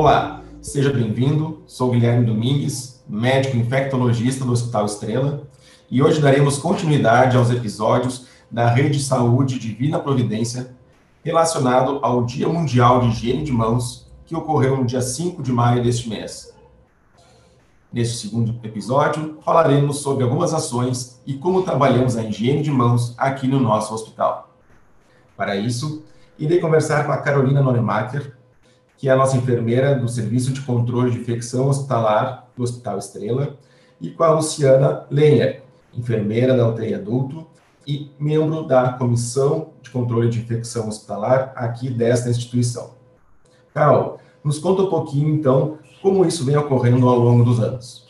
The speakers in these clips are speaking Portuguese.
Olá, seja bem-vindo. Sou Guilherme Domingues, médico infectologista do Hospital Estrela, e hoje daremos continuidade aos episódios da Rede Saúde Divina Providência relacionado ao Dia Mundial de Higiene de Mãos, que ocorreu no dia 5 de maio deste mês. Neste segundo episódio, falaremos sobre algumas ações e como trabalhamos a higiene de mãos aqui no nosso hospital. Para isso, irei conversar com a Carolina Noremacher, que é a nossa enfermeira do Serviço de Controle de Infecção Hospitalar do Hospital Estrela, e com a Luciana Lenher, enfermeira da UTI Adulto e membro da Comissão de Controle de Infecção Hospitalar aqui desta instituição. Carol, nos conta um pouquinho, então, como isso vem ocorrendo ao longo dos anos.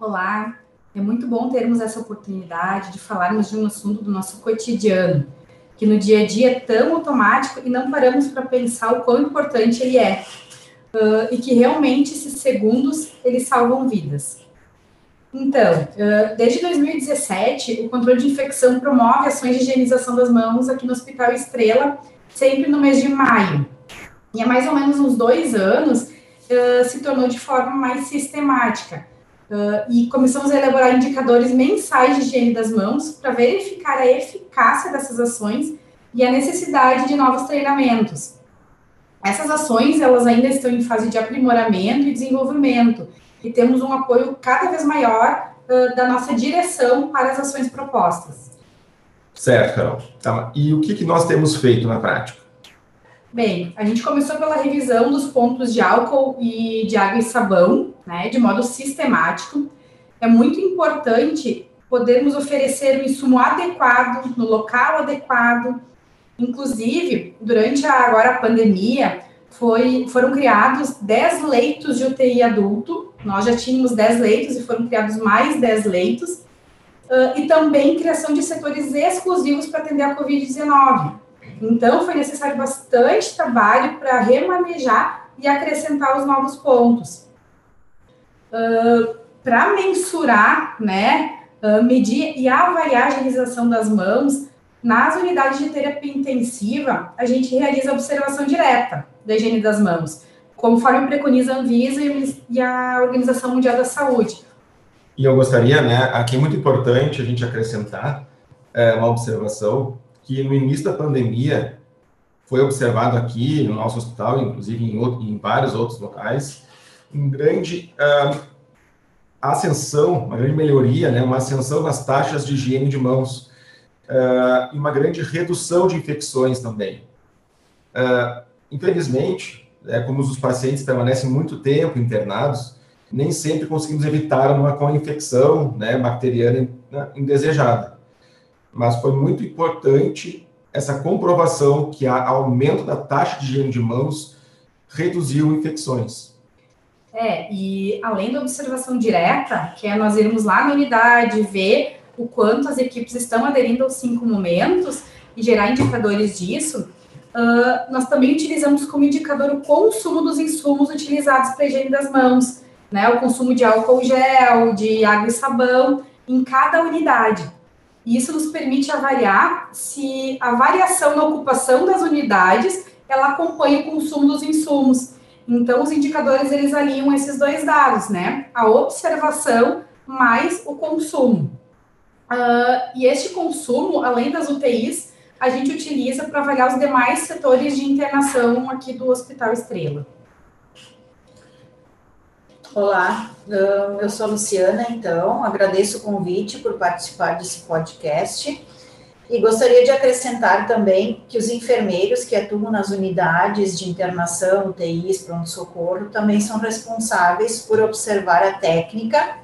Olá, é muito bom termos essa oportunidade de falarmos de um assunto do nosso cotidiano, que no dia a dia é tão automático e não paramos para pensar o quão importante ele é. Uh, e que realmente esses segundos eles salvam vidas. Então, uh, desde 2017, o controle de infecção promove ações de higienização das mãos aqui no Hospital Estrela, sempre no mês de maio. E há mais ou menos uns dois anos, uh, se tornou de forma mais sistemática. Uh, e começamos a elaborar indicadores mensais de higiene das mãos para verificar a eficácia dessas ações e a necessidade de novos treinamentos. Essas ações, elas ainda estão em fase de aprimoramento e desenvolvimento, e temos um apoio cada vez maior uh, da nossa direção para as ações propostas. Certo, Carol. Tá, e o que, que nós temos feito na prática? Bem, a gente começou pela revisão dos pontos de álcool e de água e sabão, né, de modo sistemático. É muito importante podermos oferecer o insumo adequado, no local adequado. Inclusive, durante a, agora a pandemia, foi, foram criados 10 leitos de UTI adulto. Nós já tínhamos 10 leitos e foram criados mais 10 leitos. Uh, e também criação de setores exclusivos para atender a Covid-19. Então, foi necessário bastante trabalho para remanejar e acrescentar os novos pontos. Uh, para mensurar, né, uh, medir e avaliar a higienização das mãos, nas unidades de terapia intensiva, a gente realiza observação direta da higiene das mãos, conforme preconiza a Anvisa e a Organização Mundial da Saúde. E eu gostaria, né, aqui é muito importante a gente acrescentar é, uma observação que no início da pandemia foi observado aqui no nosso hospital, inclusive em, outro, em vários outros locais, um grande uh, ascensão, uma grande melhoria, né, uma ascensão nas taxas de higiene de mãos uh, e uma grande redução de infecções também. Uh, infelizmente, é, como os pacientes permanecem muito tempo internados, nem sempre conseguimos evitar uma co-infecção né, bacteriana indesejada mas foi muito importante essa comprovação que a aumento da taxa de higiene de mãos reduziu infecções. É, e além da observação direta, que é nós irmos lá na unidade, ver o quanto as equipes estão aderindo aos cinco momentos e gerar indicadores disso, uh, nós também utilizamos como indicador o consumo dos insumos utilizados para higiene das mãos, né? O consumo de álcool gel, de água e sabão em cada unidade. E isso nos permite avaliar se a variação na ocupação das unidades ela acompanha o consumo dos insumos. Então, os indicadores eles alinham esses dois dados, né? A observação mais o consumo. Uh, e este consumo, além das UTIs, a gente utiliza para avaliar os demais setores de internação aqui do Hospital Estrela. Olá, eu sou Luciana, então, agradeço o convite por participar desse podcast e gostaria de acrescentar também que os enfermeiros que atuam nas unidades de internação, UTIs, pronto-socorro, também são responsáveis por observar a técnica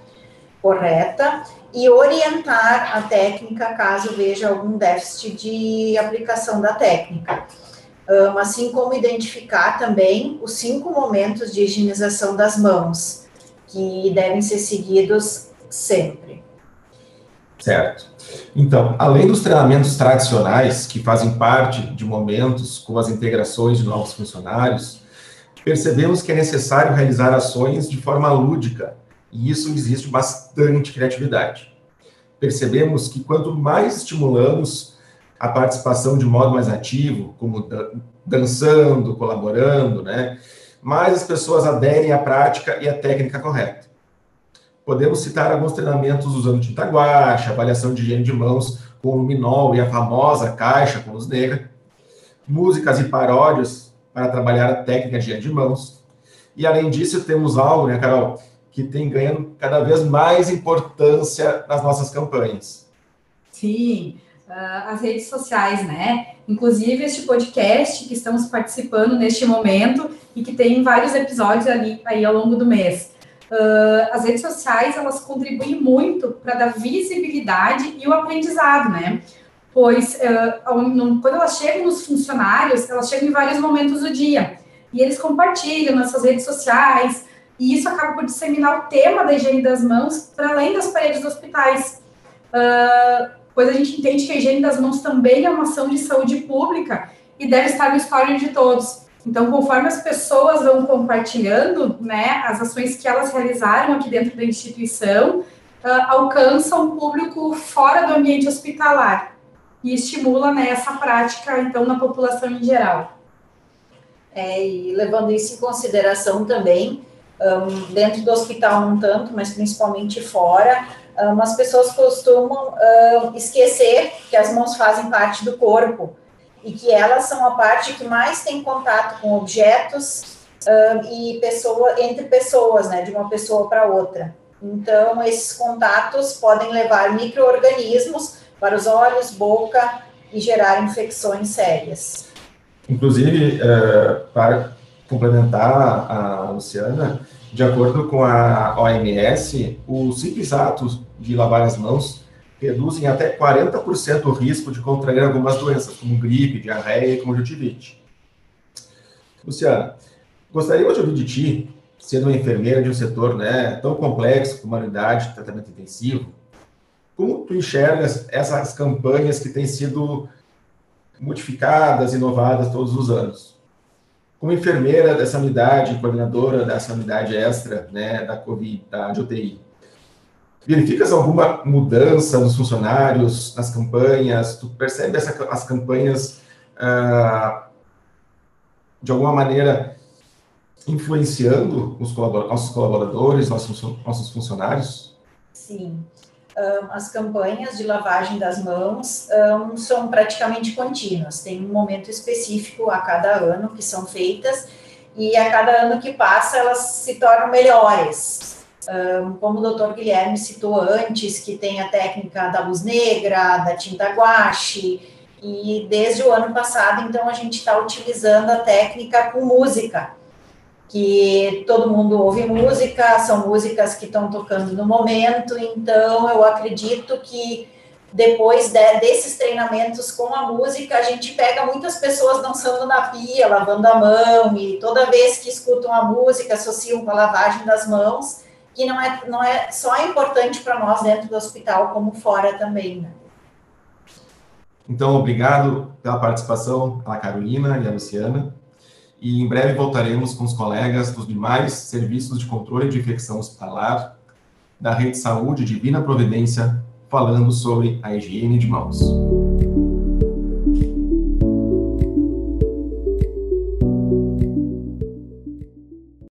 correta e orientar a técnica caso veja algum déficit de aplicação da técnica um, assim como identificar também os cinco momentos de higienização das mãos, que devem ser seguidos sempre. Certo. Então, além dos treinamentos tradicionais, que fazem parte de momentos com as integrações de novos funcionários, percebemos que é necessário realizar ações de forma lúdica, e isso existe bastante criatividade. Percebemos que quanto mais estimulamos a participação de modo mais ativo, como dançando, colaborando, né? mais as pessoas aderem à prática e à técnica correta. Podemos citar alguns treinamentos usando tinta guache, avaliação de higiene de mãos com luminol e a famosa caixa com luz negra, músicas e paródias para trabalhar a técnica de higiene de mãos. E além disso, temos algo, né, Carol, que tem ganhando cada vez mais importância nas nossas campanhas. Sim, uh, as redes sociais, né? Inclusive este podcast que estamos participando neste momento e que tem vários episódios ali aí ao longo do mês. Uh, as redes sociais elas contribuem muito para dar visibilidade e o aprendizado, né? Pois uh, quando elas chegam nos funcionários, elas chegam em vários momentos do dia e eles compartilham nas suas redes sociais e isso acaba por disseminar o tema da higiene das mãos para além das paredes dos hospitais. Uh, pois a gente entende que a higiene das mãos também é uma ação de saúde pública e deve estar no histórico de todos. Então, conforme as pessoas vão compartilhando, né, as ações que elas realizaram aqui dentro da instituição, uh, alcançam o público fora do ambiente hospitalar e estimula né, essa prática, então, na população em geral. É, e levando isso em consideração também, um, dentro do hospital não tanto, mas principalmente fora, um, as pessoas costumam um, esquecer que as mãos fazem parte do corpo e que elas são a parte que mais tem contato com objetos e pessoa, entre pessoas, né, de uma pessoa para outra. Então, esses contatos podem levar micro-organismos para os olhos, boca e gerar infecções sérias. Inclusive, uh, para complementar a Luciana, de acordo com a OMS, o simples ato de lavar as mãos reduzem até 40% o risco de contrair algumas doenças, como gripe, diarreia e conjuntivite. Luciana, gostaria de ouvir de ti, sendo uma enfermeira de um setor né, tão complexo como a unidade de tratamento intensivo, como tu enxergas essas campanhas que têm sido modificadas, inovadas todos os anos? Como enfermeira dessa unidade, coordenadora dessa unidade extra né, da COVID, da de UTI, verificas alguma mudança nos funcionários, nas campanhas? Tu percebe essa, as campanhas ah, de alguma maneira influenciando os colabor nossos colaboradores, nossos, nossos funcionários? Sim. Um, as campanhas de lavagem das mãos um, são praticamente contínuas. Tem um momento específico a cada ano que são feitas e a cada ano que passa elas se tornam melhores como o doutor Guilherme citou antes, que tem a técnica da luz negra, da tinta guache, e desde o ano passado, então, a gente está utilizando a técnica com música, que todo mundo ouve música, são músicas que estão tocando no momento, então eu acredito que depois de, desses treinamentos com a música, a gente pega muitas pessoas dançando na pia, lavando a mão, e toda vez que escutam a música, associam com a lavagem das mãos, que não é, não é só importante para nós dentro do hospital, como fora também, né? Então, obrigado pela participação, a Carolina e a Luciana. E em breve voltaremos com os colegas dos demais serviços de controle de infecção hospitalar da Rede Saúde Divina Providência, falando sobre a higiene de mãos.